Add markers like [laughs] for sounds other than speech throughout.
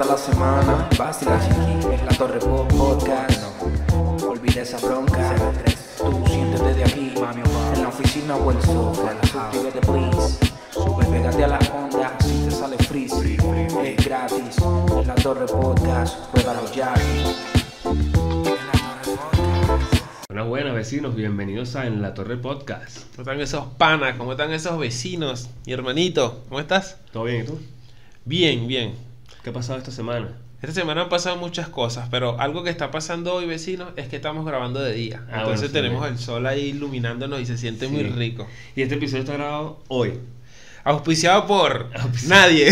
corta la semana, vacila chiqui, es la Torre Pop Podcast. No, olvida esa bronca. Tú siéntete de aquí, mami, en la oficina o el sofá. Suscríbete, please. Sube, pégate a la onda, si te sale free. Es gratis, es la Torre Podcast. Pruébalo ya. Buenas, buenas vecinos, bienvenidos a En la Torre Podcast. ¿Cómo están esos panas? ¿Cómo están esos vecinos? Mi hermanito, ¿cómo estás? ¿Todo bien y tú? Bien, bien. ¿Qué ha pasado esta semana? Esta semana han pasado muchas cosas, pero algo que está pasando hoy, vecinos, es que estamos grabando de día. Ah, Entonces bueno, sí, tenemos bien. el sol ahí iluminándonos y se siente muy rico. Y este episodio está grabado hoy. Auspiciado por Auspiciado. [laughs] nadie.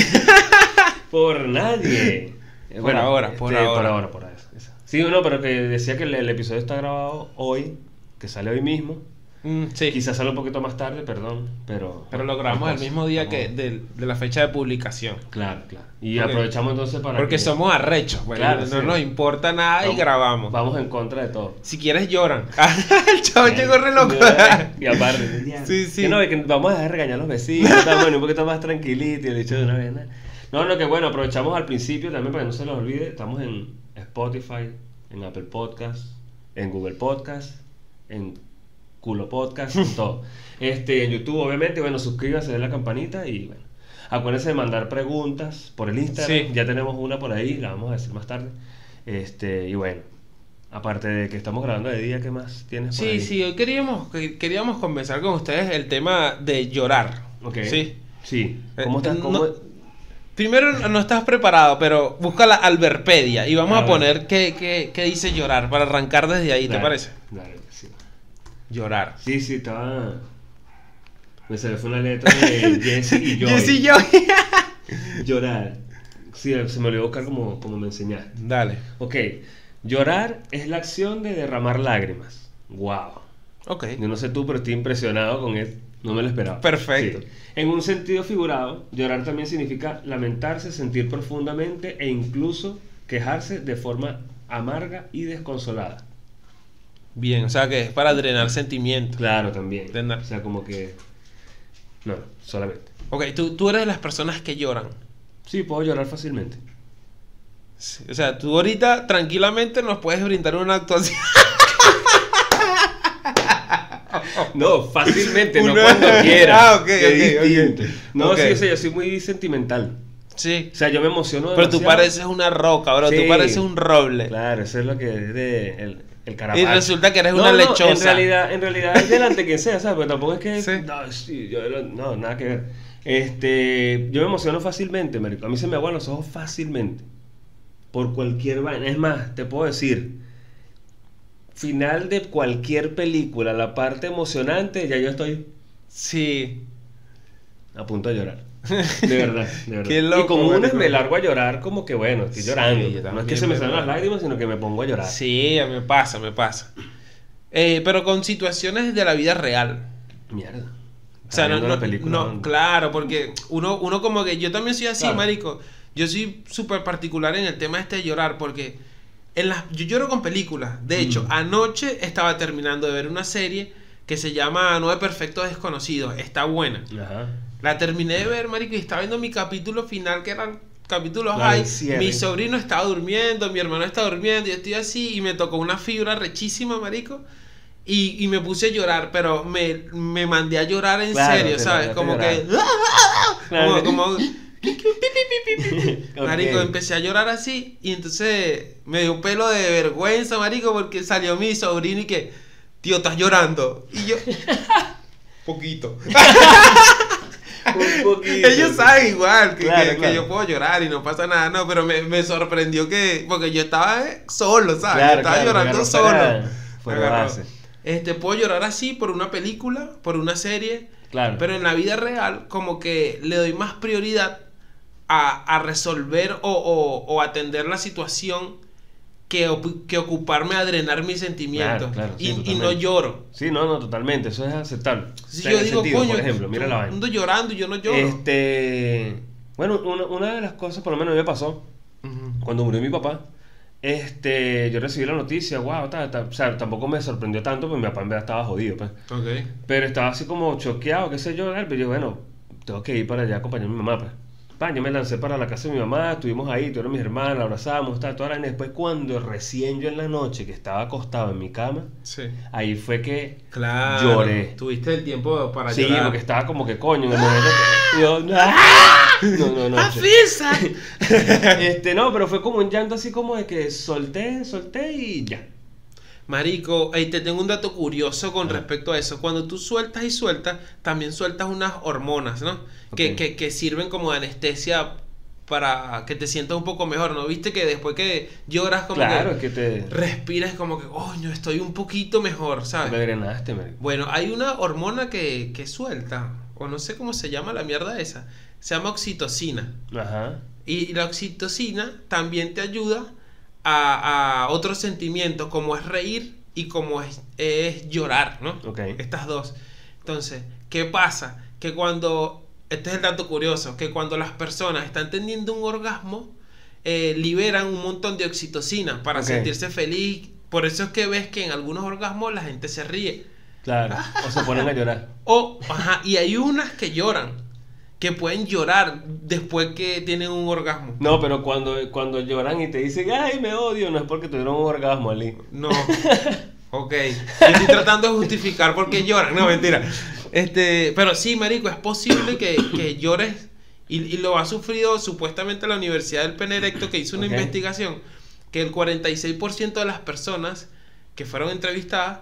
Por nadie. Eh, Por ahora, por este, ahora. Por ahora, por ahora. Eso. Sí, no, pero que decía que el, el episodio está grabado hoy, que sale hoy mismo. Mm, sí. Quizás sale un poquito más tarde, perdón, pero... Pero lo grabamos el mismo día que de, de la fecha de publicación. Claro, claro. Y Porque- aprovechamos entonces para Porque que- somos arrechos, bueno, Claro, no sí. nos importa nada y grabamos. Vamos en contra de todo. Si quieres lloran. [laughs] el chavo llegó re loco. y aparte, [laughs] Sí, sí. Que no, que vamos a dejar regañar a los vecinos, estamos bueno, un poquito más tranquilito y el hecho de una vez. ¿no? No, no, que bueno, aprovechamos al principio también para que no se los olvide. Estamos en Spotify, en Apple Podcast, en Google Podcast, en Culo Podcast, todo. Este, en YouTube, obviamente, bueno, suscríbase, den la campanita y bueno. Acuérdense de mandar preguntas por el Instagram. Sí. Ya tenemos una por ahí, la vamos a decir más tarde. Este, y bueno, aparte de que estamos grabando de día, ¿qué más tienes por Sí, ahí? sí, hoy queríamos, que- queríamos conversar con ustedes el tema de llorar. Ok. Sí. Sí. Eh, ¿Cómo estás? no- ¿Cómo- Primero no estás preparado, pero busca la Alberpedia y vamos A poner qué, qué- qué dice llorar para arrancar desde ahí, ¿te parece? Dale. Llorar. Sí, sí, estaba. Me se me fue una letra de [laughs] Jesse y Joy. Jesse y Joy. [laughs] Llorar. Sí, se me olvidó buscar como, como me enseñaste. Dale. Ok. Llorar es la acción de derramar lágrimas. Wow. Ok. Yo no sé tú, pero estoy impresionado con él. No me lo esperaba. Perfecto. Sí. En un sentido figurado, llorar también significa lamentarse, sentir profundamente e incluso quejarse de forma amarga y desconsolada. Bien, o sea que es para drenar sentimientos. Claro, también. Drenar. O sea, como que... No, no, solamente. Ok, tú, tú eres de las personas que lloran. Sí, puedo llorar fácilmente. Sí, O sea, tú ahorita tranquilamente nos puedes brindar una actuación. [laughs] No, fácilmente, no cuando quiera. Ah, ok, que ok, distinto. ok. No, sí, o sea, yo soy muy sentimental. Sí. O sea, yo me emociono Pero tú pareces una roca, bro. Sí. Tú pareces un roble. Claro, eso es lo que es de el, el Y resulta que eres No, una no, lechosa. En realidad, en realidad es delante quien sea, ¿sabes? Pero tampoco es que. Sí. No, sí, yo, no, nada que ver. Este, yo me emociono fácilmente, marico. A mí se me aguan los ojos fácilmente. Por cualquier vaina. Es más, te puedo decir. Final de cualquier película, la parte emocionante, ya yo estoy Sí. a punto de llorar. De verdad, de verdad. [laughs] Qué loco, y como marico. me largo a llorar, como que bueno, estoy llorando. no es que se me salen las lágrimas, sino que me pongo a llorar. Sí, me pasa, me pasa. Eh, pero con situaciones de la vida real. Mierda. O sea, no, no, la película, no, ¿no? claro, porque uno, uno como que yo también soy así, Claro. marico. Yo soy súper particular en el tema este de llorar, porque en las, yo lloro con películas. De hecho, Mm. anoche estaba terminando de ver una serie que se llama Nueve Perfectos Desconocidos. Está buena. Ajá. La terminé de ver, marico, y estaba viendo mi capítulo final, que eran capítulos high. Mi sobrino estaba durmiendo, mi hermano estaba durmiendo, yo estoy así, y me tocó una fibra rechísima, marico. Y, y me puse a llorar, pero me, me mandé a llorar en Claro, serio, ¿sabes? Como que. Claro. Como. como. [laughs] Marico, empecé a llorar así, y entonces me dio un pelo de vergüenza, marico, porque salió mi sobrino y que. Tío, estás llorando. Y yo. [laughs] Poquito. [laughs] Un [laughs] poquito. Ellos saben igual que, Claro, que- que claro. yo puedo llorar y no pasa nada, no, pero me, me sorprendió que, porque yo estaba eh, solo, ¿sabes? Claro, yo estaba claro, llorando solo. Este, puedo llorar así por una película, por una serie, Claro. pero en la vida real como que le doy más prioridad a, a resolver o, o- o atender la situación que, que ocuparme a drenar mis sentimientos. Claro, claro, sí, y, y no lloro. Sí, no, no, totalmente. Eso es aceptable. Si yo digo, sentido, coño, por ejemplo, mira la vaina. ando llorando y yo no lloro. Este. Bueno, una, una de las cosas, por lo menos, me pasó Ujú. cuando murió mi papá. Este, yo recibí la noticia, wow, ta, ta, o sea, tampoco me sorprendió tanto, porque mi papá en verdad estaba jodido, pues. Ok. Pero estaba así como choqueado, qué sé yo, pero yo, bueno, tengo que ir para allá a acompañar a mi mamá, pues. Pan, yo me lancé para la casa de mi mamá, estuvimos ahí, tuvieron mis hermanas, la abrazamos, tal, toda la. Después, cuando recién yo en la noche, que estaba acostado en mi cama, Sí. ahí fue que Claro. lloré. Tuviste el tiempo para Sí, llorar. porque estaba como que coño en el momento que yo, no, no, no. ¡Afisa! [laughs] Este, no, pero fue como un llanto así como de que solté, solté y ya. Marico, ey, te tengo un dato curioso con Ah. respecto a eso. Cuando tú sueltas y sueltas, también sueltas unas hormonas, ¿no? Que, que, que sirven como de anestesia para que te sientas un poco mejor, ¿no? Viste que después que lloras como claro, que te, respiras como que, coño, estoy un poquito mejor, me ¿sabes? drenaste, marico. Bueno, hay una hormona que, que suelta, o no sé cómo se llama la mierda esa, se llama oxitocina. Ajá. Y la oxitocina también te ayuda a, a otros sentimientos, como es reír y como es, es llorar, ¿no? Ok. Estas dos. Entonces, ¿qué pasa? Que cuando, este es el dato curioso, que cuando las personas están teniendo un orgasmo, eh, liberan un montón de oxitocina para sentirse feliz. Por eso es que ves que en algunos orgasmos la gente se ríe. Claro. O se ponen a llorar. O, ajá, y hay unas que lloran, que pueden llorar después que tienen un orgasmo. No, pero cuando, cuando lloran y te dicen, ay, me odio, no es porque tuvieron un orgasmo, Ali. No. [laughs] Ok. Yo estoy tratando de justificar por qué lloran. No, mentira. Este, pero sí, marico, es posible que, que llores y, y lo ha sufrido supuestamente la Universidad del Penerecto que hizo una investigación que el 46% de las personas que fueron entrevistadas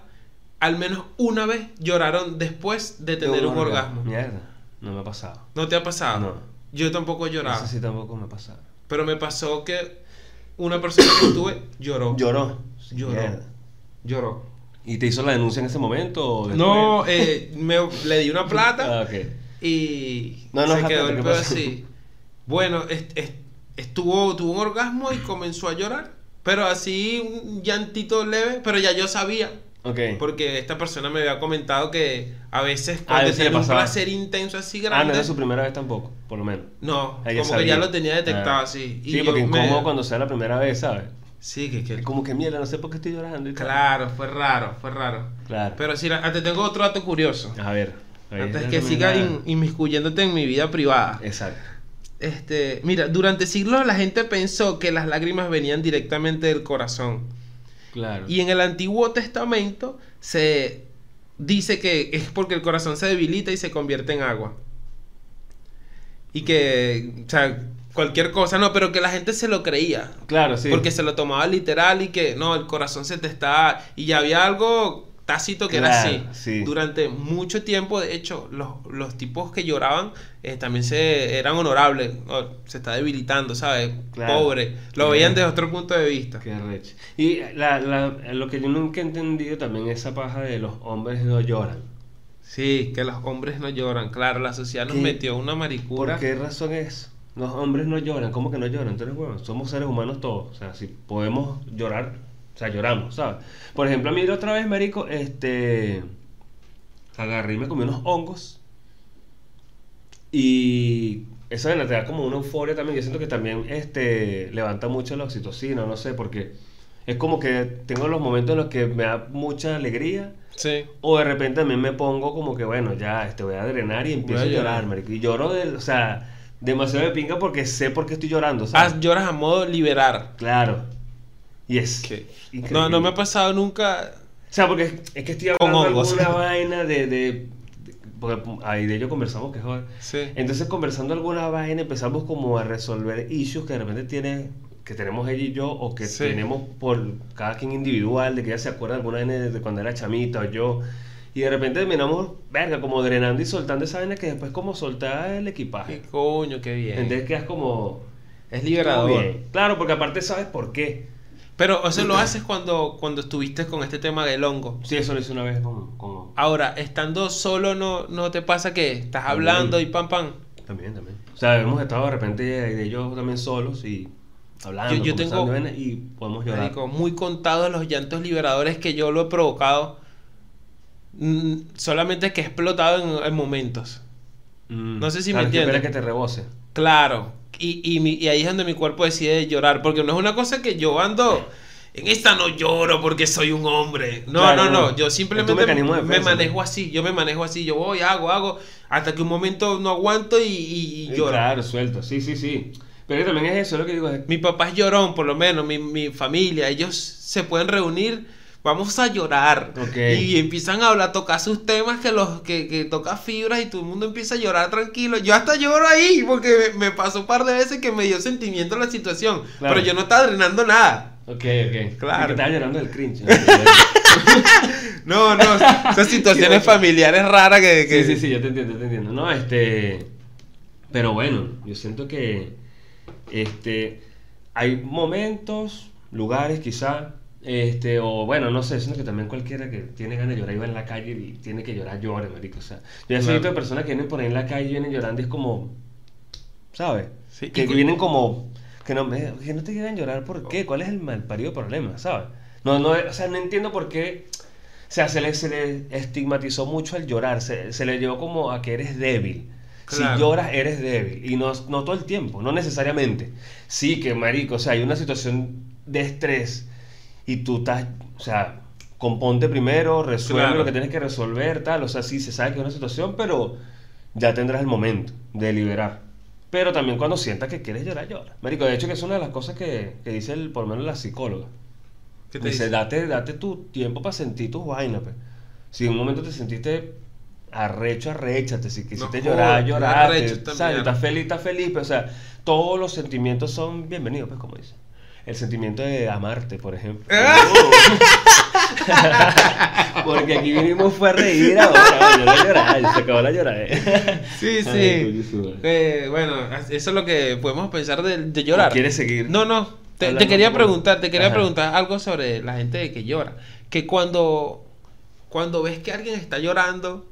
al menos una vez lloraron después de tener un, orgasmo. Mierda, no me ha pasado. ¿No te ha pasado? No. Yo tampoco he llorado. Eso sí tampoco me ha pasado. Pero me pasó que una persona que estuve lloró. Lloró. Lloró. Mierda. Lloró. ¿Y te hizo la denuncia en ese momento? O? No, eh, me, le di una plata Ah, ok. y No, no, se quedó el así. Bueno, est- est- estuvo, tuvo un orgasmo y comenzó a llorar. Pero así, un llantito leve, pero ya yo sabía. Ok. Porque esta persona me había comentado que a veces Ah, cuando le tiene un placer intenso así Ah, no grande. era su primera vez tampoco, por lo menos. no, Ah, ya como que sabía. ya lo tenía detectado Ah. así. Y Sí, porque me- incómodo cuando sea la primera vez, ¿sabes? Sí, que, que como que mierda, no sé por qué estoy llorando. y. Claro, fue raro, fue raro. Claro. Pero sí, la- te tengo otro dato curioso. A ver. ahí Antes es que la siga primera- in- inmiscuyéndote en mi vida privada. Exacto. Este, mira, durante siglos la gente pensó que las lágrimas venían directamente del corazón. Claro. Y en el Antiguo Testamento se dice que es porque el corazón se debilita y se convierte en agua. Y que, o sea, cualquier cosa, no, pero que la gente se lo creía. Claro, sí. Porque se lo tomaba literal y que no, el corazón se te está. Y ya había algo tácito que era así. sí. Durante mucho tiempo, de hecho, los, los tipos que lloraban eh, también se eran honorables. Oh, se está debilitando, ¿sabes? Claro. Pobre. Lo veían desde otro punto de vista. Qué recho. Y la, la, lo que yo nunca he entendido también es esa paja de los hombres no lloran. Sí, que los hombres no lloran. Claro, la sociedad nos ¿Qué? metió una maricura. ¿Por qué razón es? Los hombres no lloran. ¿Cómo que no lloran? Entonces, bueno, somos seres humanos todos. O sea, si podemos llorar, o sea, lloramos, ¿sabes? Por ejemplo, a mí la otra vez, marico, este... Agarré y me comí unos hongos. Y eso te da como una euforia también. Yo siento que también este, levanta mucho la oxitocina, no sé, porque es como que tengo los momentos en los que me da mucha alegría. Sí. O de repente también me pongo como que, bueno, ya, este, voy a drenar y empiezo a Voy a llorar, llorar. marico. Y lloro, del, o sea, demasiado de pinga porque sé por qué estoy llorando, ¿sabes? Ah, lloras a modo liberar. Claro. Y es ¿Qué? No, no me ha pasado nunca. O sea, porque es, es que estoy hablando de alguna vaina de... de, porque ahí de ello conversamos que joder. Sí. Entonces conversando alguna vaina empezamos como a resolver issues que de repente tiene que tenemos ella y yo o que Sí. tenemos por cada quien individual de que ella se acuerda de alguna vaina de cuando era chamita o yo y de repente terminamos verga como drenando y soltando esa vaina que después como soltar el Qué equipaje coño, qué bien. entonces quedas como es liberador. claro porque aparte sabes por qué Pero eso lo haces cuando, cuando estuviste con este tema del hongo. sí eso lo hice una vez con, con- Ahora, estando solo, ¿no, no te pasa que estás hablando y pam, pam? también también o sea hemos estado de repente de ellos también solos y hablando Yo- yo tengo- y podemos llorar muy contados los llantos liberadores que yo lo he provocado. Mm, solamente que he explotado en, en momentos. Mm. No sé si me Claro, entiendes. que te rebose Claro. Y, y, mi- y ahí es donde mi cuerpo decide llorar. Porque no es una cosa que yo ando en esta no lloro porque soy un hombre. No, Claro, no, no. no. Yo simplemente tu mecanismo de me defensa, manejo así. Yo me manejo así. Yo voy, hago, hago. Hasta que un momento no aguanto y, y- y Sí, lloro. Claro, suelto, sí, sí, sí. Pero también es eso, lo que digo. Mi papá es llorón, por lo menos. Mi, mi familia. Ellos se pueden reunir. Vamos a llorar. Ok. Y empiezan a hablar, tocar sus temas que los que, que toca fibras y todo el mundo empieza a llorar tranquilo. Yo hasta lloro ahí porque me, me pasó un par de veces que me dio sentimiento la situación. Claro. Pero yo no estaba drenando nada. Ok, ok. Claro. Estaba llorando del cringe. [laughs] No, no, [laughs] esas situaciones familiares raras que... que- Sí, sí, sí, yo te entiendo, yo te entiendo. No, este. Pero bueno, yo siento que. Este. Hay momentos, lugares quizá. Este, o bueno, no sé, siento que también cualquiera que tiene ganas de llorar iba en la calle y tiene que llorar, llore, marico. O sea, yo ya Claro. de personas que vienen por ahí en la calle y vienen llorando y es como. ¿Sabes? Sí, que y cu- vienen como. Que no, me, que no te quieran llorar, ¿por qué? ¿Cuál es el mal parido problema? ¿Sabes? No, no, o sea, no entiendo por qué. O sea, se le, se le estigmatizó mucho al llorar, se, se le llevó como a que eres débil. Claro. Si lloras, eres débil. Y no, no todo el tiempo, no necesariamente. Sí, que marico, o sea, hay una situación de estrés y tú estás, o sea, componte primero, resuelve Claro. lo que tienes que resolver, tal. O sea, sí, se sabe que es una situación, pero ya tendrás el momento de liberar. Pero también cuando sientas que quieres llorar, llora. Marico, de hecho que es una de las cosas que, que dice el, por lo menos la psicóloga. ¿Qué te Dice, dice? date, date tu tiempo para sentir tus vainas, pues. Si en un momento te sentiste arrecho, arréchate. Si quisiste No llorar, llorar. Estás feliz, estás feliz. Pero, o sea, todos los sentimientos son bienvenidos, pues, como dice. El sentimiento de amarte, por ejemplo. [laughs] [laughs] Porque aquí vinimos fue a reír ahora, yo no llorar, se acabó la llorar. Sí, [laughs] sí. Ay. Eh, bueno, eso es lo que podemos pensar de, de llorar. ¿O quieres seguir? No, no. Te, quería preguntar, te quería Ajá. preguntar algo sobre la gente que llora. Que cuando, cuando ves que alguien está llorando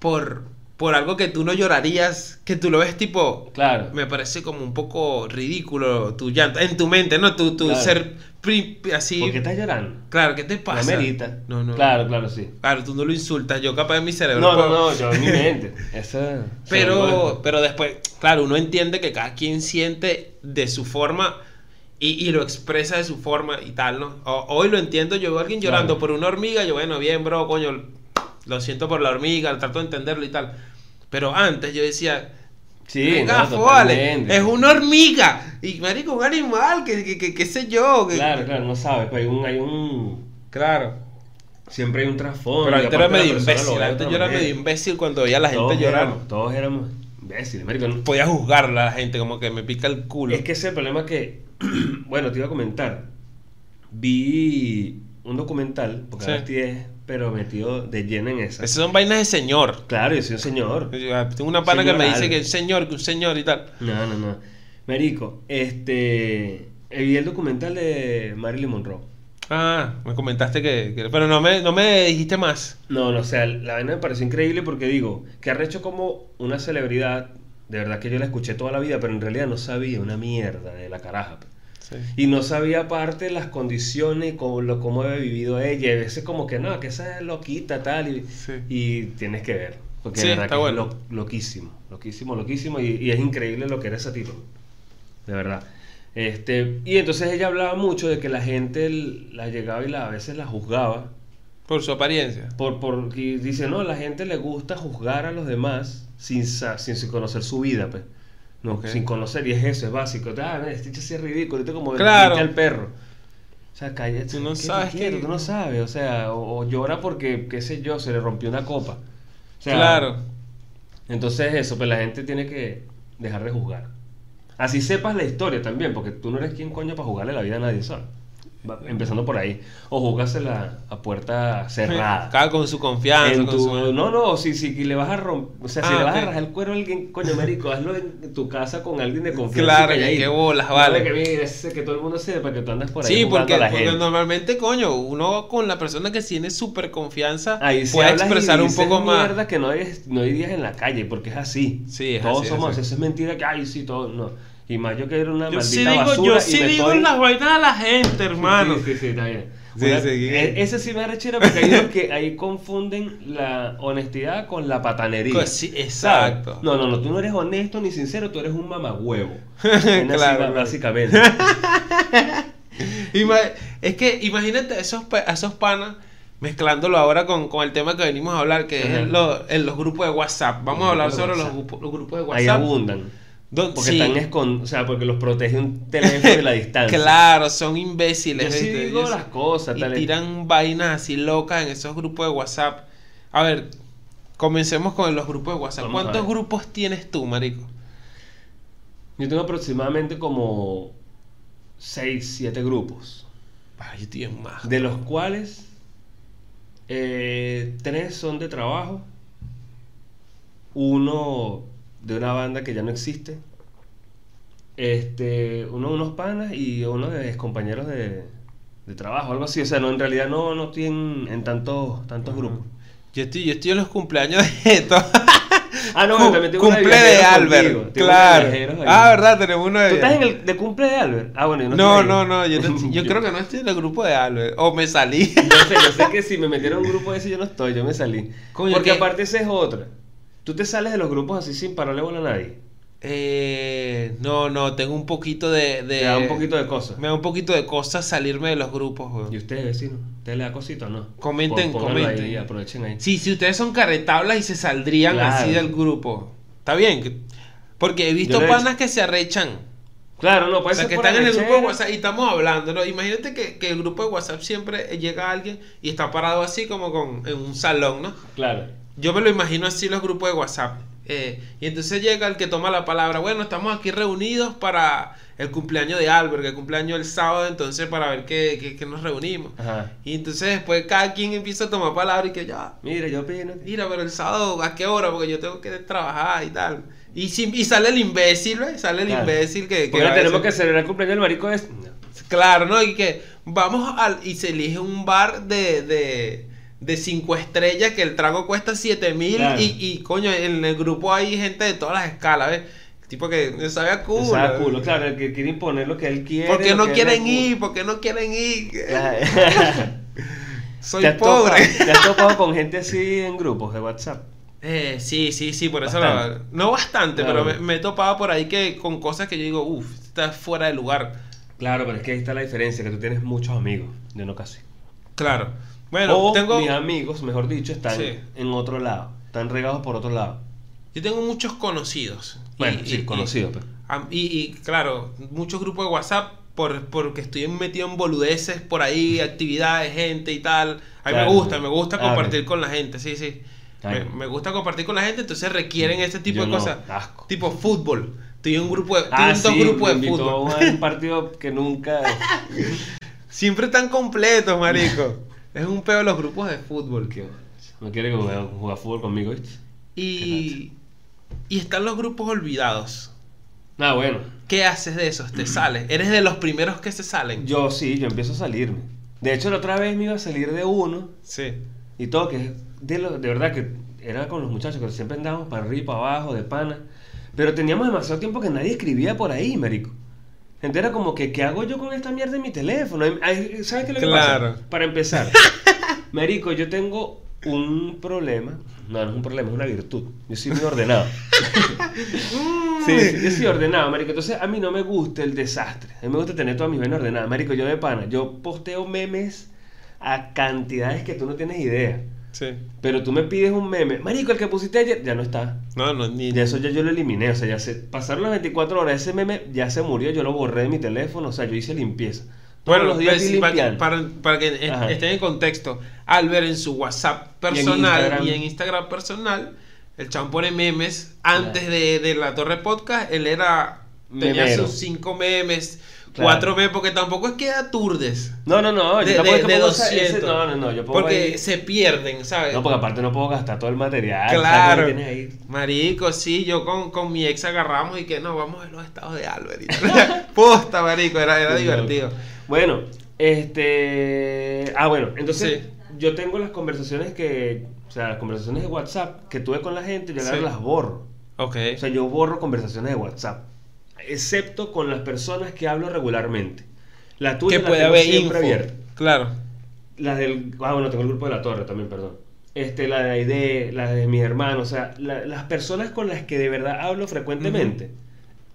por, por algo que tú no llorarías, que tú lo ves tipo, Claro. me parece como un poco ridículo tu llanto, en tu mente, ¿no? Tu, tu Claro. ser así. ¿Por qué estás llorando? Claro, ¿qué te No pasa? merita. No, no. Claro, claro, sí. Claro, tú no lo insultas. Yo capaz en mi cerebro. No, no, puedo- no, yo en mi mente. [laughs] Esa, Pero, pero después, claro, uno entiende que cada quien siente de su forma y, y lo expresa de su forma y tal, ¿no? O- hoy lo entiendo, yo veo a alguien llorando Claro. por una hormiga, yo, bueno, bien, bro, coño, lo siento por la hormiga, trato de entenderlo y tal. Pero antes yo decía, Sí, "Venga, no, vale, es una hormiga. Y marico, un animal, que, que, que, qué sé yo. que- Claro, claro, no sabes, pero hay un, hay un... Claro. Siempre hay un trasfondo. Pero antes era medio imbécil, antes yo era medio imbécil cuando veía a la gente llorar. todos éramos imbéciles, marico. no- Podía juzgarla a la gente, como que me pica el culo. Es que ese es el problema que, [clears throat] bueno, te iba a comentar. Vi un documental, porque Sí. estoy, es- pero metido de lleno en esa. Esas son vainas de señor. Claro, yo soy un señor. Tengo una pana que Señor me dice algo. que es señor, que un señor y tal. No, no, no. Marico, este. Vi el documental de Marilyn Monroe. Ah, me comentaste que, que- pero no me, no me dijiste más. No, no, o sea, la vaina me pareció increíble porque digo, que arrecho como una celebridad, de verdad que yo la escuché toda la vida, pero en realidad no sabía una mierda de la caraja. Y no sabía aparte las condiciones y cómo, lo, cómo había vivido ella. Y a veces como que no, que esa es loquita, tal. Y, Sí. y tienes que ver. Porque Sí, de verdad está que bueno. es lo- loquísimo, loquísimo, loquísimo. Y, y es increíble lo que era ese tipo. De verdad. Este, y entonces ella hablaba mucho de que la gente la llegaba y la, a veces la juzgaba. Por su apariencia. Por, por, y dice, no, a la gente le gusta juzgar a los demás sin, sa- sin, sin conocer su vida, pues. No, sin conocer, y es eso, es básico. Ah, este chico sí es ridículo, este como Claro. al perro. O sea, cállate. Tú no ¿qué sabes que- Tú no sabes, o sea, o, o llora porque, qué sé yo, se le rompió una copa. O sea, claro. Entonces eso, pues la gente tiene que dejar de juzgar. Así sepas la historia también, porque tú no eres quien coño para jugarle la vida a nadie solo. Va- Empezando por ahí. O júgasela a puerta cerrada. [laughs] Cada con su confianza. En con tu- su- No, no, si, si le vas a romper, o sea, si Ah, le vas ok. a rajar el cuero a alguien, coño, marico, hazlo en tu casa con alguien de confianza. Claro, calladito. qué bolas, vale. que, mira, ese que todo el mundo sepa que tú andas por ahí Sí, porque, a la porque gente. normalmente, coño, uno con la persona que tiene súper confianza Ahí puede hablas y expresar un poco más. mierda que no hay, no hay días en la calle, porque es así. Sí, es Todos así, es somos así. así. Eso es mentira que, ay, sí, todo, no. Y más yo que era una Yo maldita sí digo, basura yo sí me digo estoy... las vainas a la gente, hermano. Sí, sí, sí, está bien. Sí, Una- sí, e- Ese sí me arrechera porque hay unos que ahí confunden la honestidad con la patanería. Pues sí, exacto. No, no, no, tú no eres honesto ni sincero, tú eres un mamagüevo. [laughs] Claro, básicamente. [laughs] Es que imagínate esos, a esos panas mezclándolo ahora con, con el tema que venimos a hablar, que Ajá. es lo- en los grupos de WhatsApp. Vamos Los a hablar sobre los, los grupos de Ahí WhatsApp. abundan. Porque sí, están escon... O sea, porque los protege un teléfono y la [laughs] distancia. Claro, son imbéciles. Yo sí ¿viste? digo Ellos- las cosas. y tal. tiran vainas así locas en esos grupos de WhatsApp. A ver, comencemos con los grupos de WhatsApp. Vamos ¿Cuántos grupos tienes tú, marico? Yo tengo aproximadamente como 6, 7 grupos. Ay, tengo más. De los cuales eh, tres son de trabajo. Uno de una banda que ya no existe. Este, uno de unos panas y uno de compañeros de, de trabajo, algo así. O sea, no, en realidad no, no estoy en, tantos, tantos grupos. Yo estoy, yo estoy en los cumpleaños de todos. [laughs] Ah, no, también tengo cumple de viajeros Albert. de claro. Ah, verdad, tenemos uno de ¿Tú estás en el de cumple de Albert? Ah, bueno, yo no No, no, no, yo, no- [laughs] yo creo que no estoy en el grupo de Albert. O me salí. [laughs] Yo sé, yo sé que si me metieron en un grupo ese yo no estoy, yo me salí. Coño, Porque ¿qué? aparte esa es otra. Tú te sales de los grupos así sin pararle bola a nadie. Eh, no, no, tengo un poquito de, de- Te da un poquito de cosas. Me da un poquito de cosas salirme de los grupos, weón. ¿Y ustedes, vecinos? ¿Ustedes le da cosita o no? Comenten, Pon- pónganlo comenten. ahí, aprovechen ahí. Sí, si ustedes son carretablas y se saldrían Claro. así del grupo. Está bien. que- Porque he visto Yo lo he panas que se arrechan. Claro, no, O puede sea, ser que por están en el grupo de. WhatsApp y estamos hablando, ¿no? Imagínate que, que el grupo de WhatsApp siempre llega alguien y está parado así como con, en un salón, ¿no? Claro. Yo me lo imagino así los grupos de WhatsApp. Eh, y entonces llega el que toma la palabra. Bueno, estamos aquí reunidos para el cumpleaños de Albert, el cumpleaños el sábado, entonces para ver qué, qué- qué nos reunimos. Ajá. Y entonces después cada quien empieza a tomar palabra y que ya, Mira, yo opino. mira, pero el sábado, ¿a qué hora? Porque yo tengo que trabajar y tal. Y, sale el imbécil, ¿ves? Sale el Claro. imbécil que... que Porque tenemos que celebrar el cumpleaños del marico es. Claro, ¿no? Y que vamos al... Y se elige un bar de... de de cinco estrellas que el trago cuesta 7 mil Claro. y, y coño en el grupo hay gente de todas las escalas ¿ves? tipo que sabe a culo, Sabe culo, claro, el que quiere imponer lo que él quiere. ¿por qué no quieren ir? ¿por qué no quieren ir? [laughs] soy ¿Te pobre topado- ¿Te has topado con gente así en grupos de WhatsApp? Eh, sí, sí, sí, por eso Bastante. lo- no bastante, Claro. pero me, me he topado por ahí que con cosas que yo digo, uff, está fuera de lugar. Claro, pero es que ahí está la diferencia, que tú tienes muchos amigos, yo no casi. Claro. Bueno, o tengo mis amigos, mejor dicho, están Sí. en otro lado, están regados por otro lado. yo tengo muchos conocidos. Bueno, Y- sí, y- conocido. Am- Y, claro, muchos grupos de WhatsApp por, porque estoy metido en boludeces por ahí, actividades, gente y tal. A mí Claro. me gusta, me gusta Ah, compartir con la gente, sí, sí. Me, gusta compartir con la gente, entonces requieren ese tipo Yo de no, cosas. asco. Tipo fútbol. Estoy en un grupo de, Ah, sí, grupos de fútbol. un partido que nunca... [laughs] Siempre están completos, marico. [laughs] es un pedo los grupos de fútbol. que no quiere jugar, jugar fútbol conmigo, ¿viste? Y, y están los grupos olvidados. Ah, bueno. ¿Qué haces de esos? ¿Te sales? ¿Eres de los primeros que se salen? Yo sí, yo empiezo a salirme. De hecho, la otra vez me iba a salir de uno Sí. y todo, que es de, lo, de verdad que era con los muchachos, que siempre andábamos para arriba y para abajo, de pana. Pero teníamos demasiado tiempo que nadie escribía por ahí, marico. Entonces era como que, ¿qué hago yo con esta mierda en mi teléfono? ¿Sabes qué es lo que Claro. pasa? Para empezar, [laughs] marico, yo tengo un problema. No, no es un problema, es una virtud. Yo soy muy ordenado. [laughs] [laughs] sí, sí, yo soy ordenado, marico. Entonces a mí no me gusta el desastre. A mí me gusta tener todas mis vainas ordenadas. Marico, yo de pana, yo posteo memes a cantidades que tú no tienes idea. Sí. Pero tú me pides un meme. Marico, el que pusiste ayer ya no está. No, no, ni. Y eso ya yo lo eliminé. O sea, ya se pasaron las 24 horas. Ese meme ya se murió. Yo lo borré de mi teléfono. O sea, yo hice limpieza. Todos Bueno, los días pues, para, para- para que Ajá. estén en contexto, Albert en su WhatsApp personal Instagram. y en Instagram personal, el chabón pone memes. Antes de, de la Torre Podcast, él era. Tenía Memero. sus cinco memes, Claro. cuatro memes, porque tampoco es que aturdes. No, no, no. Yo De, tampoco de- es que de pongo esa- 200. ese- no, no, no. Yo pongo porque se pierden, ¿sabes? No, porque aparte no puedo gastar todo el material. Claro. Que ahí. Marico, sí, yo con, con mi ex agarramos y que no, vamos a los estados de Albert. [laughs] Posta, marico, era, era divertido. Bueno, este. Ah, bueno, entonces Sí. yo tengo las conversaciones que. O sea, las conversaciones de WhatsApp que tuve con la gente, yo Sí. las borro. Ok. O sea, yo borro conversaciones de WhatsApp. Excepto con las personas que hablo regularmente. La tuya que la puede tengo haber siempre info. abierta. Claro. La del. Ah, bueno, tengo el grupo de la torre también, perdón. Este, la de Aide, la de mis hermanos, o sea, la- las personas con las que de verdad hablo frecuentemente,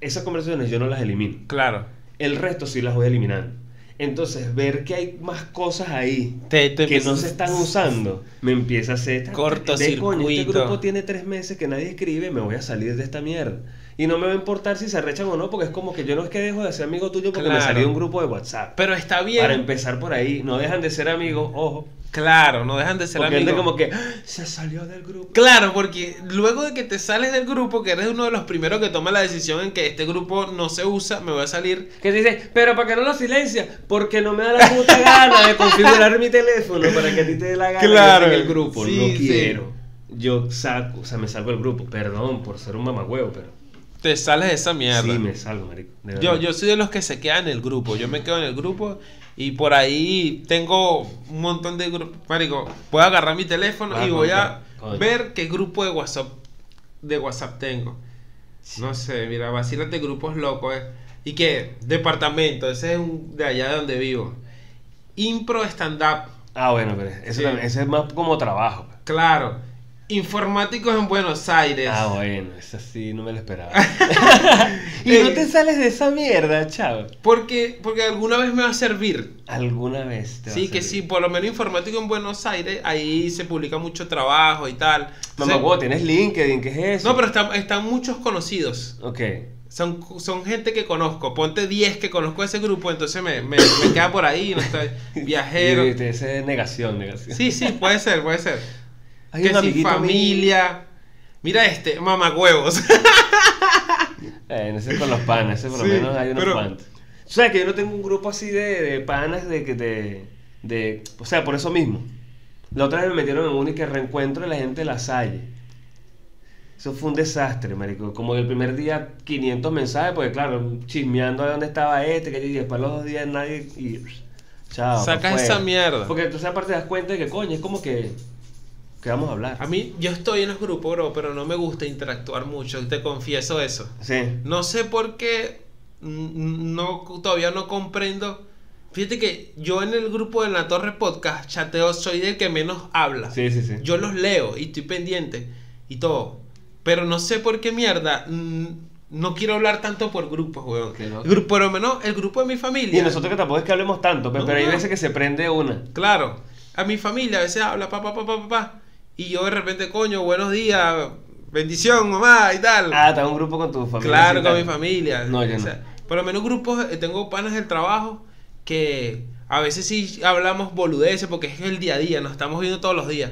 esas conversaciones yo no las elimino. Claro. El resto sí las voy eliminando. Entonces, ver que hay más cosas ahí Te- te que no se están usando, me empieza a hacer... De coño, este grupo tiene tres meses que nadie escribe, me voy a salir de esta mierda. Y no me va a importar si se arrechan o no, porque es como que yo no es que dejo de ser amigo tuyo porque me salí de un grupo de WhatsApp. Pero está bien. Para empezar por ahí, no dejan de ser amigos, ojo. Claro, no dejan de ser Porque amigos. como que "Ah, se salió del grupo. Claro, porque luego de que te sales del grupo, que eres uno de los primeros que toma la decisión en que este grupo no se usa, me voy a salir. Que dice, pero ¿para qué no lo silencia? Porque no me da la puta gana de configurar mi teléfono para que a ti te dé la gana Claro. en el grupo. Sí, no sí. quiero. Yo saco, o sea, me salgo del grupo. Perdón por ser un mamagüevo, pero Te sales de esa mierda. sí me salgo, marico. de Yo, yo soy de los que se quedan en el grupo. Yo me quedo en el grupo y por ahí tengo un montón de grupos. Marico, voy a agarrar mi teléfono Ah, y voy a ver qué grupo de WhatsApp de WhatsApp tengo. No sé, mira, vacílate grupos locos. eh. ¿Y qué? Departamento, ese es un, de allá de donde vivo. Impro stand up, Ah, bueno, pero eso Sí. también- ese es más como trabajo. pues. claro. Informáticos en Buenos Aires. Ah, bueno, eso sí no me lo esperaba. [laughs] [laughs] y Eh. no te sales de esa mierda, chavo. Porque, porque alguna vez me va a servir. Alguna vez te va Sí, a que sí, servir. por lo menos informático en Buenos Aires, ahí se publica mucho trabajo y tal. Mamá, Entonces- huevo, tienes LinkedIn, ¿qué es eso? no, pero están, están muchos conocidos. Ok. Son, son gente que conozco. Ponte 10 que conozco de ese grupo, entonces me, me, me queda por ahí, no está [laughs] viajero. Y, ese es negación, negación. Sí, sí, puede ser, puede ser. Hay que un si amiguito mío- familia. Mira este, mamacuevos. [laughs] Eh, ese con los panas, ese por lo Sí, menos hay unos pero- cuantos. O sea, que yo no tengo un grupo así de, de panas de que de, de. O sea, por eso mismo. La otra vez me metieron en un y que reencuentro de la gente de la Salle. Eso fue un desastre, marico. Como que el primer día 500 mensajes, porque claro, chismeando de dónde estaba este, que y después los dos días nadie y chao. Sacas fuera. esa mierda. Porque entonces aparte te das cuenta de que coño, es como que que vamos a hablar. A mí, yo estoy en los grupos, bro, pero no me gusta interactuar mucho, te confieso eso. Sí. No sé por qué no, todavía no comprendo. Fíjate que yo en el grupo de la Torre Podcast chateo, soy del que menos habla. Sí, sí, sí. Yo los leo y estoy pendiente y todo. Pero no sé por qué mierda. no quiero hablar tanto por grupos, weón. Qué loco. Gru- Por lo menos el grupo de mi familia. Y nosotros que tampoco es que hablemos tanto, pero, No, pero hay no. veces que se prende una. Claro. A mi familia a veces habla pa pa pa pa pa, pa. Y yo de repente, coño, buenos días, bendición, mamá y tal. Ah, está un grupo con tu familia. Claro, con mi familia. No, yo O no. sea, por lo menos grupos, eh, tengo panas del trabajo que a veces sí hablamos boludeces porque es el día a día, nos estamos viendo todos los días.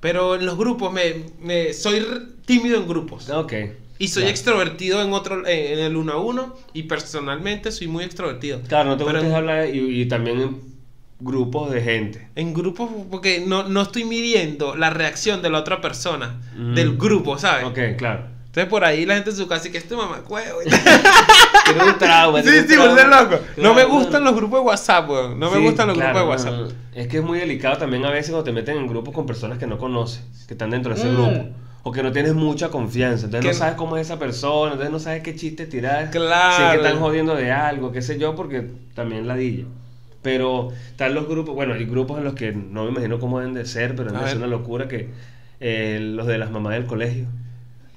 Pero en los grupos me, me- soy tímido en grupos. Ok. Y soy Ya. extrovertido en otro en, en el uno a uno y personalmente soy muy extrovertido. Claro, no te gusta hablar y, y también grupos de gente. En grupos, porque no, no estoy midiendo la reacción de la otra persona, Mm. del grupo, ¿sabes? Ok, claro. Entonces por ahí la gente en su casa y que este mamá [laughs] Tiene un trauma. Sí, sí, vuelve loco. No me gustan los grupos de WhatsApp, weón. No me gustan los claro, grupos de WhatsApp. Es que es muy delicado también a veces cuando te meten en grupos con personas que no conoces, que están dentro de ese Mm. grupo. O que no tienes mucha confianza. Entonces Que no sabes cómo es esa persona, entonces no sabes qué chiste tirar. Claro. Si es que están jodiendo de algo, qué sé yo, porque también ladilla. Pero están los grupos, bueno, hay grupos en los que no me imagino cómo deben de ser, pero es una locura que eh, los de las mamás del colegio.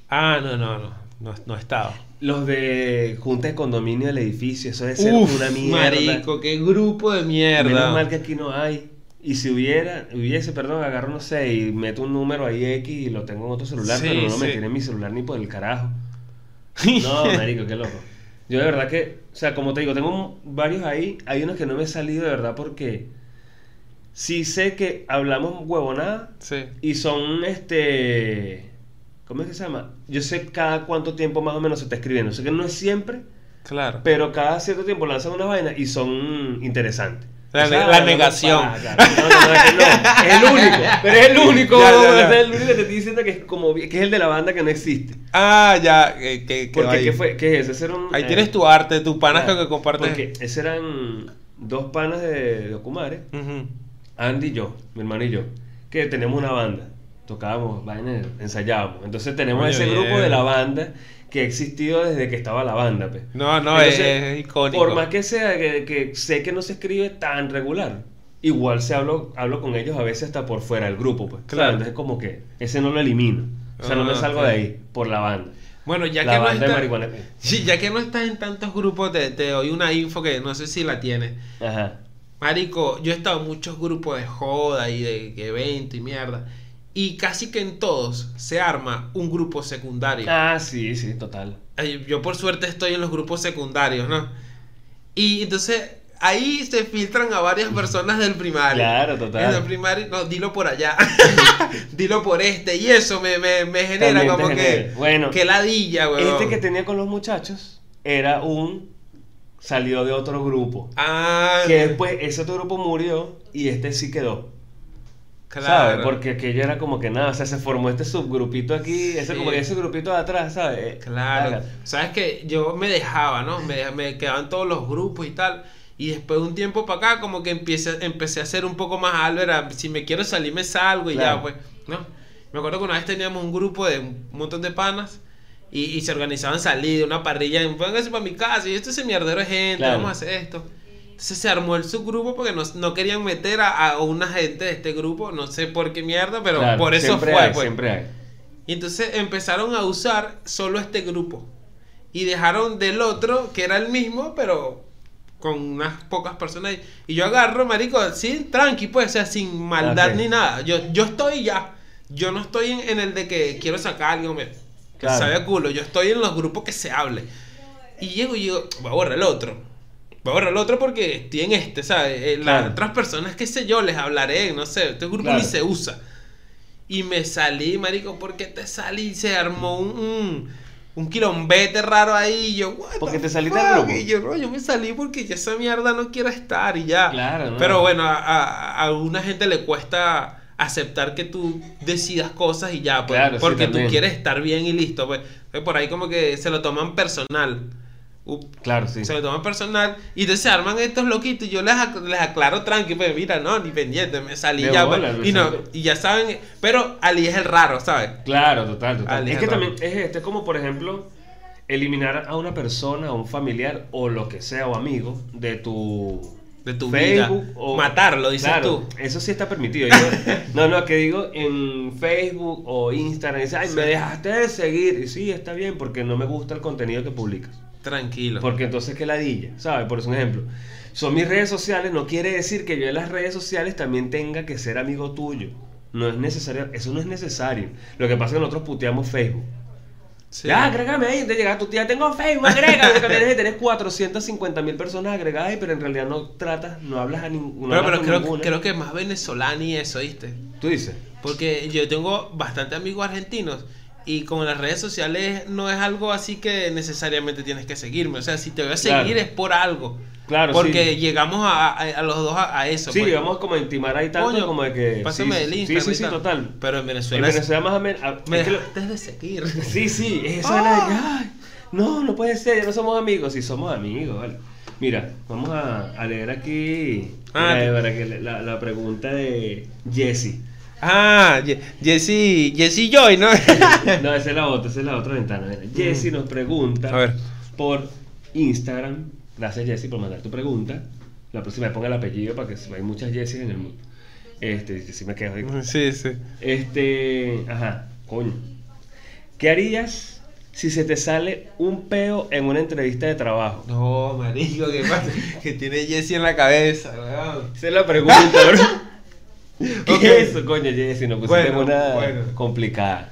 Ah, no, no, no. No, no he estado. Los de junta de condominio del edificio, eso debe ser Uf, una mierda. marico, qué grupo de mierda. Menos mal que aquí no hay. Y si hubiera, hubiese, perdón, agarro, no sé, y meto un número ahí X y lo tengo en otro celular, Sí, pero no metí en mi celular ni por el carajo. [laughs] No, marico, qué loco. Yo de verdad que, o sea, como te digo, tengo varios ahí, hay unos que no me he salido de verdad porque sí sé que hablamos huevonada Sí. y son, este, ¿cómo es que se llama? Yo sé cada cuánto tiempo más o menos se está escribiendo, sé que no es siempre, Claro. pero cada cierto tiempo lanzan unas vainas y son interesantes. La negación. no. No, es que no. Es el único. Pero es el único. Ya, ya, weón, ya. Es el único que te estoy diciendo que es como que es el de la banda que no existe. Ah, ya. Que, que, que Porque ahí, ¿qué fue? ¿Qué es? Ese era un, ahí eh, tienes tu arte, tu panas claro, que compartes. Porque ese eran dos panas de, de Ocumare, Ujú. Andy y yo, mi hermano y yo, que tenemos una banda. Tocábamos, vainas, ensayábamos. Entonces tenemos Coño, ese bien. grupo de la banda que ha existido desde que estaba la banda. Pues. No, no, es- es icónico. Por más que sea que, que sé que no se escribe tan regular, igual se hablo, hablo con ellos a veces hasta por fuera del grupo, pues. Claro. Entonces como que ese no lo elimino. O sea, no me Ah, salgo ok. de ahí por la banda. Bueno, ya la que no banda de está- marihuana. Sí, ya que no estás en tantos grupos, te, te doy una info que no sé si la tienes. Ajá. Marico, yo he estado en muchos grupos de joda y de evento y mierda. Y casi que en todos se arma un grupo secundario. Ah, sí, sí, total. Yo por suerte estoy en los grupos secundarios, ¿no? Y entonces ahí se filtran a varias [laughs] personas del primario. Claro, total. En el primario, no, dilo por allá. [laughs] [laughs] dilo por este. Y eso me, me, me genera como genera. que. Bueno, que ladilla, weón. Este que tenía con los muchachos era un. salió de otro grupo. Ah, Que después ese otro grupo murió y este sí quedó. Claro. ¿Sabes? Porque aquello era como que nada, o sea, se formó este subgrupito aquí, ese como que ese grupito de atrás, ¿sabes? Eh, Claro. Sabes que yo me dejaba, ¿no? Me, me quedaban todos los grupos y tal. Y después de un tiempo para acá, como que empecé, empecé a ser un poco más a- Si me quiero salir, me salgo y Claro. ya, pues. ¿No? Me acuerdo que una vez teníamos un grupo de un montón de panas. Y, y se organizaban salidas, una parrilla. Pónganse para mi casa. Y esto es mierdero de gente. Vamos a hacer esto. Entonces se armó el subgrupo porque no, no querían meter a, a una gente de este grupo. No sé por qué mierda, pero Claro, por eso fue. hay, pues. siempre hay. Y entonces empezaron a usar solo este grupo. Y dejaron del otro, que era el mismo, pero con unas pocas personas. Y yo agarro, marico, así, tranqui, pues, o sea, sin maldad ni nada. Yo, yo estoy ya. Yo no estoy en, en el de que quiero sacar algo, me, que Claro. sabe a culo. Yo estoy en los grupos que se hable. Y llego y digo, voy a borrar el otro. Voy a borrar el otro porque estoy en este, ¿sabes? Eh, Claro. Las otras personas, qué sé yo, les hablaré, no sé. Este grupo Claro. ni se usa. Y me salí, marico, ¿por qué te salí? Se armó un, un, un quilombete raro ahí. Y yo, what Porque te saliste del grupo. Y yo, no, yo me salí porque ya esa mierda no quiero estar y ya. Claro, no. Pero bueno, a, a, a alguna gente le cuesta aceptar que tú decidas cosas y ya, pues, Claro, sí, porque tú también. quieres estar bien y listo, pues. Pues Por ahí como que se lo toman personal. Up, Claro, sí. Se lo toman personal y entonces se arman estos loquitos y yo les, ac- les aclaro tranqui, pues mira, no, ni pendiente, me salí De ya, bola, pues, y, no, sé. y ya saben, pero Ali es el raro, ¿sabes? Claro, total, total. Ali es que raro. también es este, como por ejemplo, eliminar a una persona, a un familiar o lo que sea, o amigo, de tu De tu Facebook vida. o Matarlo, dices Claro, tú. Eso sí está permitido. Yo- [laughs] no, no, que digo en Facebook o Instagram, dice, ay, me dejaste de seguir. Y sí, está bien, porque no me gusta el contenido que publicas. Tranquilo. Porque entonces qué ladilla, ¿sabes? Por un ejemplo, son mis redes sociales, no quiere decir que yo en las redes sociales también tenga que ser amigo tuyo. No es necesario, eso no es necesario. Lo que pasa es que nosotros puteamos Facebook. Sí. Ya, agrégame ahí, te llega tu tía, tengo Facebook, agrégame. [laughs] que tienes, tienes 450 mil personas agregadas, pero en realidad no tratas, no hablas a ninguna. pero pero creo, creo que más venezolano y eso, ¿viste? Tú dices. Porque yo tengo bastante amigos argentinos y con las redes sociales no es algo así que necesariamente tienes que seguirme. O sea, si te voy a Claro. seguir es por algo. Claro, Porque sí. llegamos a, a- a los dos a, a eso. Sí, pues. llegamos como a intimar ahí tanto Coño, como de que. Pásame sí, el sí, Instagram. Sí, sí, tal. total. Pero en En Venezuela. es- Venezuela más o menos. me es que lo- dejaste de seguir. [laughs] Sí, sí, eso era ay, no, no puede ser, ya no somos amigos, sí somos amigos, vale. Mira, vamos a, a leer aquí Ah, la, la, la pregunta de Jesse. Ah, Jesse, Jesse Joy, ¿no? [laughs] No, esa es la otra, esa es la otra ventana. Mira, Jesse nos pregunta A ver. por Instagram. Gracias Jesse por mandar tu pregunta. La próxima vez ponga el apellido para que se- hay muchas Jessys en el mundo. Este, si me quedo ahí. Sí, sí. Este, ajá, coño. ¿Qué harías si se te sale un peo en una entrevista de trabajo? No, marico, ¿qué pasa? [laughs] que tiene Jesse en la cabeza, weón. Esa es la pregunta, bro. [laughs] [laughs] ¿Qué es eso, coño, Jessy? No pusiste Bueno, una bueno. complicada.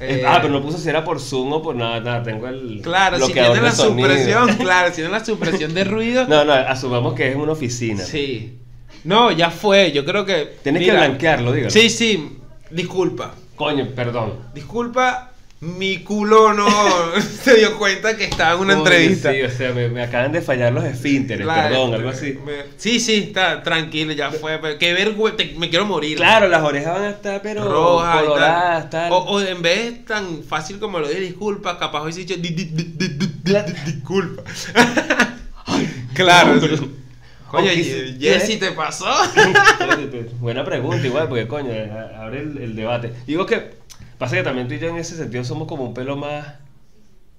Eh, ah, pero no puso si era por Zoom o por nada, nada, tengo el Claro, si tiene la sonido. supresión, [laughs] claro, si tiene la supresión de ruido. No, no, asumamos que es una oficina. Sí. No, ya fue, yo creo que. Tienes mira, que blanquearlo, dígalo. Sí, sí, disculpa. Coño, perdón. Disculpa, mi culo no [laughs] se dio cuenta que estaba en una Coño, entrevista. Sí, o sea, me, me acaban de fallar los esfínteres, perdón, algo así. me- sí, sí, está tranquilo, ya fue. pero Qué vergüenza, me quiero morir. Claro, las orejas van a estar, pero roja y tal. coloradas, tal. O, o en vez tan fácil como lo dije, disculpa, capaz hubiese dicho di- di- di- di- di- di- disculpa. [laughs] claro. Sí. si- Jessy, ¿te pasó? [laughs] Buena pregunta, igual, porque coño, abre el, el debate. Digo que pasa que también tú y yo en ese sentido somos como un pelo más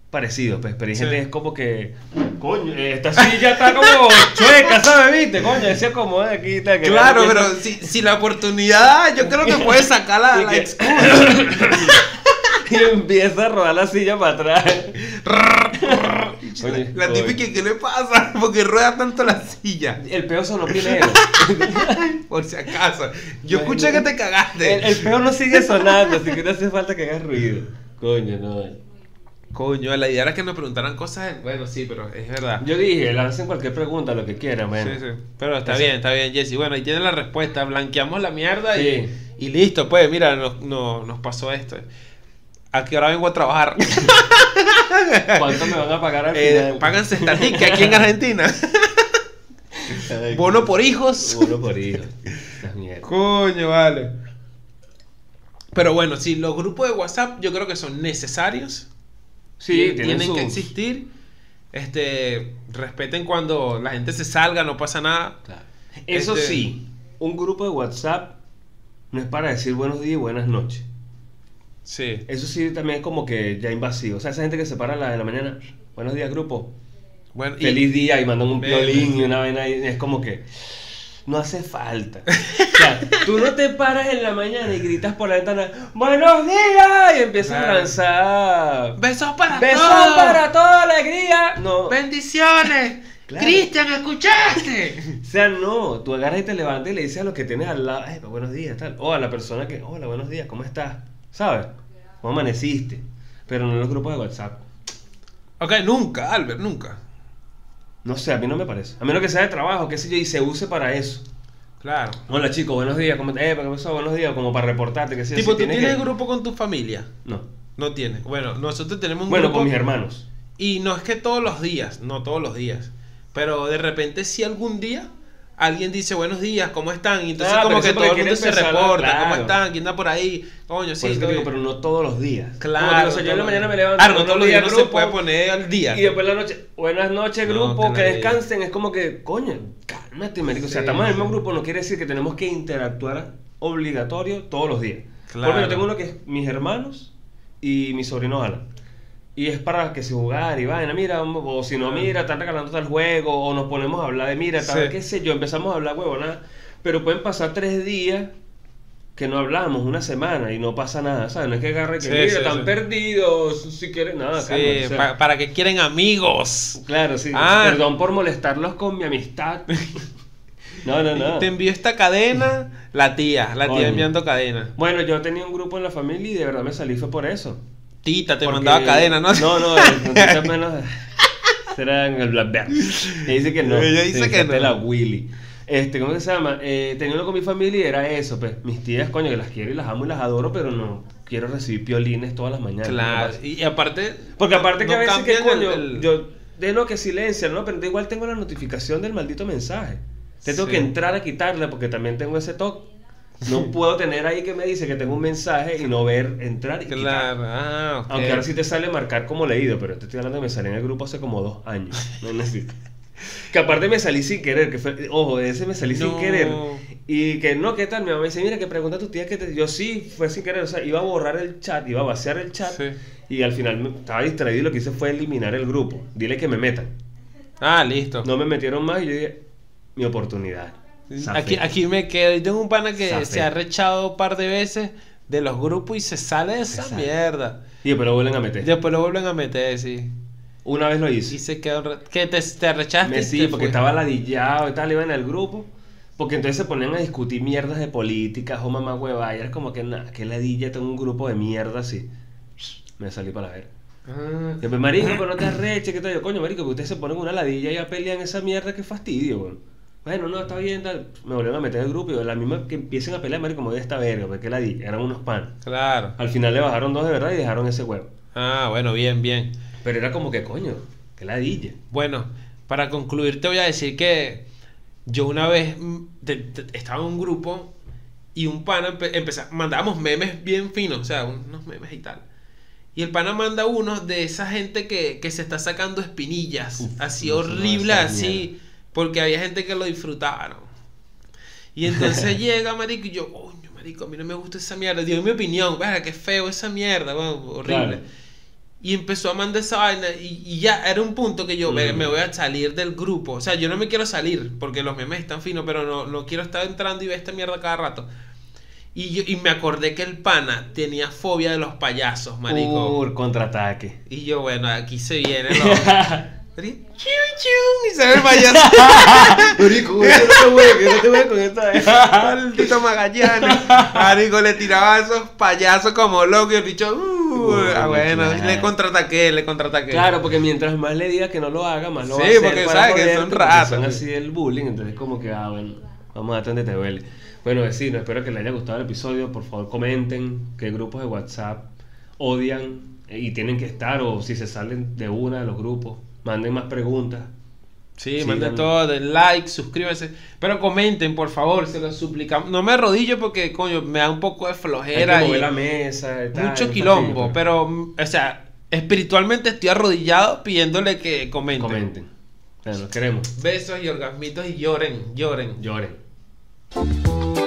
parecido, pues, pero hay gente es como que, coño, esta silla está como chueca, ¿sabes? ¿Viste? Coño, decía como de aquí, tal, que Claro, pero si, si la oportunidad, yo creo que puedes sacar la, la que- excusa. [laughs] y empieza a rodar la silla para atrás. Oye, la oye. típica, ¿qué le pasa? [laughs] Porque rueda tanto la silla. El peo sonó primero. Por si acaso. Yo escuché que te cagaste. El, el peo no sigue sonando, así que no hace falta que hagas ruido. Coño, no. Coño, la idea era que me preguntaran cosas. Bueno, sí, pero es verdad. Yo dije, lancen cualquier pregunta, lo que quieran. Sí, sí. Pero está Eso. bien, está bien, Jesse. Bueno, ahí tiene la respuesta. Blanqueamos la mierda y, Sí. y listo. Pues mira, nos, no- nos pasó esto. ¿A qué hora vengo a trabajar? [laughs] ¿Cuánto me van a pagar al Eh, final? pagan cestatique aquí en Argentina. [laughs] Bono por hijos. Bono por hijo. Las mierdas. Coño, vale. Pero bueno, sí, los grupos de WhatsApp yo creo que son necesarios. Sí, Tien- tienen, que existir. Este, respeten cuando la gente se salga, no pasa nada. Claro. Eso Este- sí, un grupo de WhatsApp no es para decir buenos días y buenas noches. Sí. Eso sí también es como que ya invasivo. O sea, esa gente que se para a la de la mañana, buenos días grupo, Bueno, y- feliz día y mandan un Ve- violín y una vaina y es como que no hace falta. O sea, tú no te paras en la mañana y gritas por la ventana, buenos días y empiezas Claro. a lanzar Besos para besos todos. para toda alegría. No. Bendiciones. [laughs] Claro. Cristian, ¿escuchaste? O sea, no, tú agarras y te levantas y le dices a lo que tienes al lado, "Epa, buenos días, tal. O a la persona que, hola, buenos días, ¿cómo estás? ¿Sabes? ¿Cómo amaneciste? Pero no en los grupos de WhatsApp. ok, nunca, Albert, nunca. No sé, a mí no me parece. A menos que sea de trabajo, qué sé yo, y se use para eso. Claro. Hola chicos, buenos días, ¿cómo te... Eh, ¿qué pasó? Buenos días, como para reportarte, que sé yo, tipo, si ¿tú tienes que- grupo con tu familia? No. No tienes. Bueno, nosotros tenemos un Bueno, grupo. con mis hermanos. Y no es que todos los días, no todos los días. Pero de repente si algún día alguien dice buenos días, ¿cómo están? Y entonces Ah, como que todo el mundo se reporta, ¿cómo están? ¿Quién anda por ahí? Coño, sí, digo, pero no todos los días. Claro. Digo, o sea, yo en la mañana me levanto. Claro, no todos los días, días no se grupo, puede poner al día. Y después la noche, buenas noches, No, grupo, que descansen. Es como que, coño, cálmate, marico. O sea, Sí, estamos en el mismo grupo, no quiere decir que tenemos que interactuar obligatorio todos los días. Claro. Porque yo tengo uno que es mis hermanos y mi sobrino Alan. Y es para que se jugar y vaina, mira, o si no, mira, están regalando tal juego, o nos ponemos a hablar de, mira, tal, Sí. qué sé yo, empezamos a hablar huevona. Pero pueden pasar tres días que no hablamos, una semana, y no pasa nada, ¿sabes? No es que agarre que, Sí, mira, sí, están perdidos, si quieren, nada, Sí, cálmate, o sea. pa- para que quieren amigos. Claro, sí. Ah. Perdón por molestarlos con mi amistad. [laughs] no, no, no. Te envió esta cadena la tía, la tía enviando cadena. Bueno, yo tenía un grupo en la familia y de verdad me salí fue por eso. Tita te Porque- mandaba cadena, ¿no? No, no, entonces menos será en el Blackberry. Me dice que no. Ella dice que no. la Willy. Este, ¿cómo que se llama? Eh, tenía uno con mi familia y era eso, pues. Mis tías, coño, que las quiero y las amo y las adoro, pero no quiero recibir piolines todas las mañanas. Claro. ¿no? Y aparte. Porque aparte que a veces que coño, el- yo de no que silencia, ¿no? Pero igual tengo la notificación del maldito mensaje. Te tengo Sí. que entrar a quitarla porque también tengo ese toque. No puedo tener ahí que me dice que tengo un mensaje y no ver entrar y. Claro. Ah, ok. Aunque ahora sí te sale marcar como leído, pero te estoy hablando que me salí en el grupo hace como dos años. [laughs] No necesito. Que aparte me salí sin querer, que fue, ojo, de ese me salí sin querer. Y que no, ¿qué tal? Mi mamá me dice, mira, que pregunta a tu tía que te... Yo sí, fue sin querer, o sea, iba a borrar el chat, iba a vaciar el chat. Sí. Y al final me- estaba distraído y lo que hice fue eliminar el grupo. Dile que me metan. Ah, listo. No me metieron más y yo dije, mi oportunidad. Aquí, aquí me quedo. Y tengo un pana que Zafé. se ha rechado un par de veces de los grupos y se sale de esa mierda. Y después lo vuelven a meter. Después lo vuelven a meter, sí. Una vez lo Y hice. se un ra- ¿Qué te, te arrechaste? Me y sí, te porque fue. estaba ladillado y tal, iba en el grupo. Porque entonces se ponían a discutir mierdas de política, o mamá hueva. Y era como que, nada, que ladilla, tengo un grupo de mierda así. Me salí para ver. Ah, Y después, marico, pero no te arreches, que todo. Yo, coño, marico, que ustedes se ponen una ladilla y ya pelean esa mierda, qué fastidio, weón. Bueno, no, está bien, tal. Me volvieron a meter en el grupo y la misma que empiecen a pelear, como de esta verga, porque ladilla, eran unos pan. claro. Al final le bajaron dos de verdad y dejaron ese huevo. Ah, bueno, bien, bien. Pero era como que, coño, que ladilla. Bueno, para concluir te voy a decir que yo una vez mm, te- te- estaba en un grupo y un pana empe- empezó, mandábamos memes bien finos, o sea, unos memes y tal. Y el pana manda unos de esa gente que, que se está sacando espinillas, Uf, así no, horrible, así, porque había gente que lo disfrutaba, ¿no? Y entonces [laughs] llega, marico, y yo, coño, marico, a mí no me gusta esa mierda. Dio mi opinión, verga, qué feo esa mierda, weón, horrible. Claro. Y empezó a mandar esa vaina y, y ya era un punto que yo "Verga, Mm. me voy a salir del grupo. O sea, yo no me quiero salir porque los memes están finos, pero no, no quiero estar entrando y ver esta mierda cada rato. Y, yo, y me acordé que el pana tenía fobia de los payasos, marico. Ur, contraataque. Y yo, bueno, aquí se viene [laughs] lo... Chun, chun, y se ve el payaso. [laughs] Marico, güey, no te voy, no te voy con esta. Maldito Magallanes. Marico, le tiraba a esos payasos como loco y el bicho. Uh, ah, bueno, claro. le contraataqué, le contraataqué. Claro, porque mientras más le diga que no lo haga, más lo Sí, va a hacer porque para sabe que son porque ratas, Son sí. así el bullying, entonces como que, ah, bueno, vamos a donde te duele. Bueno, vecinos, espero que les haya gustado el episodio. Por favor, comenten qué grupos de WhatsApp odian y tienen que estar, o si se salen de una de los grupos, manden más preguntas. Sí, Sí, manden todo, den like, suscríbanse. Pero comenten, por favor, se los suplicamos. No me arrodillo porque, coño, me da un poco de Hay flojera que y mover la mesa y tal, mucho quilombo. fastidio, Pero, mm, o sea, espiritualmente estoy arrodillado pidiéndole que comenten. Comenten. Bueno, los queremos. Besos y orgasmitos y lloren, lloren. Lloren.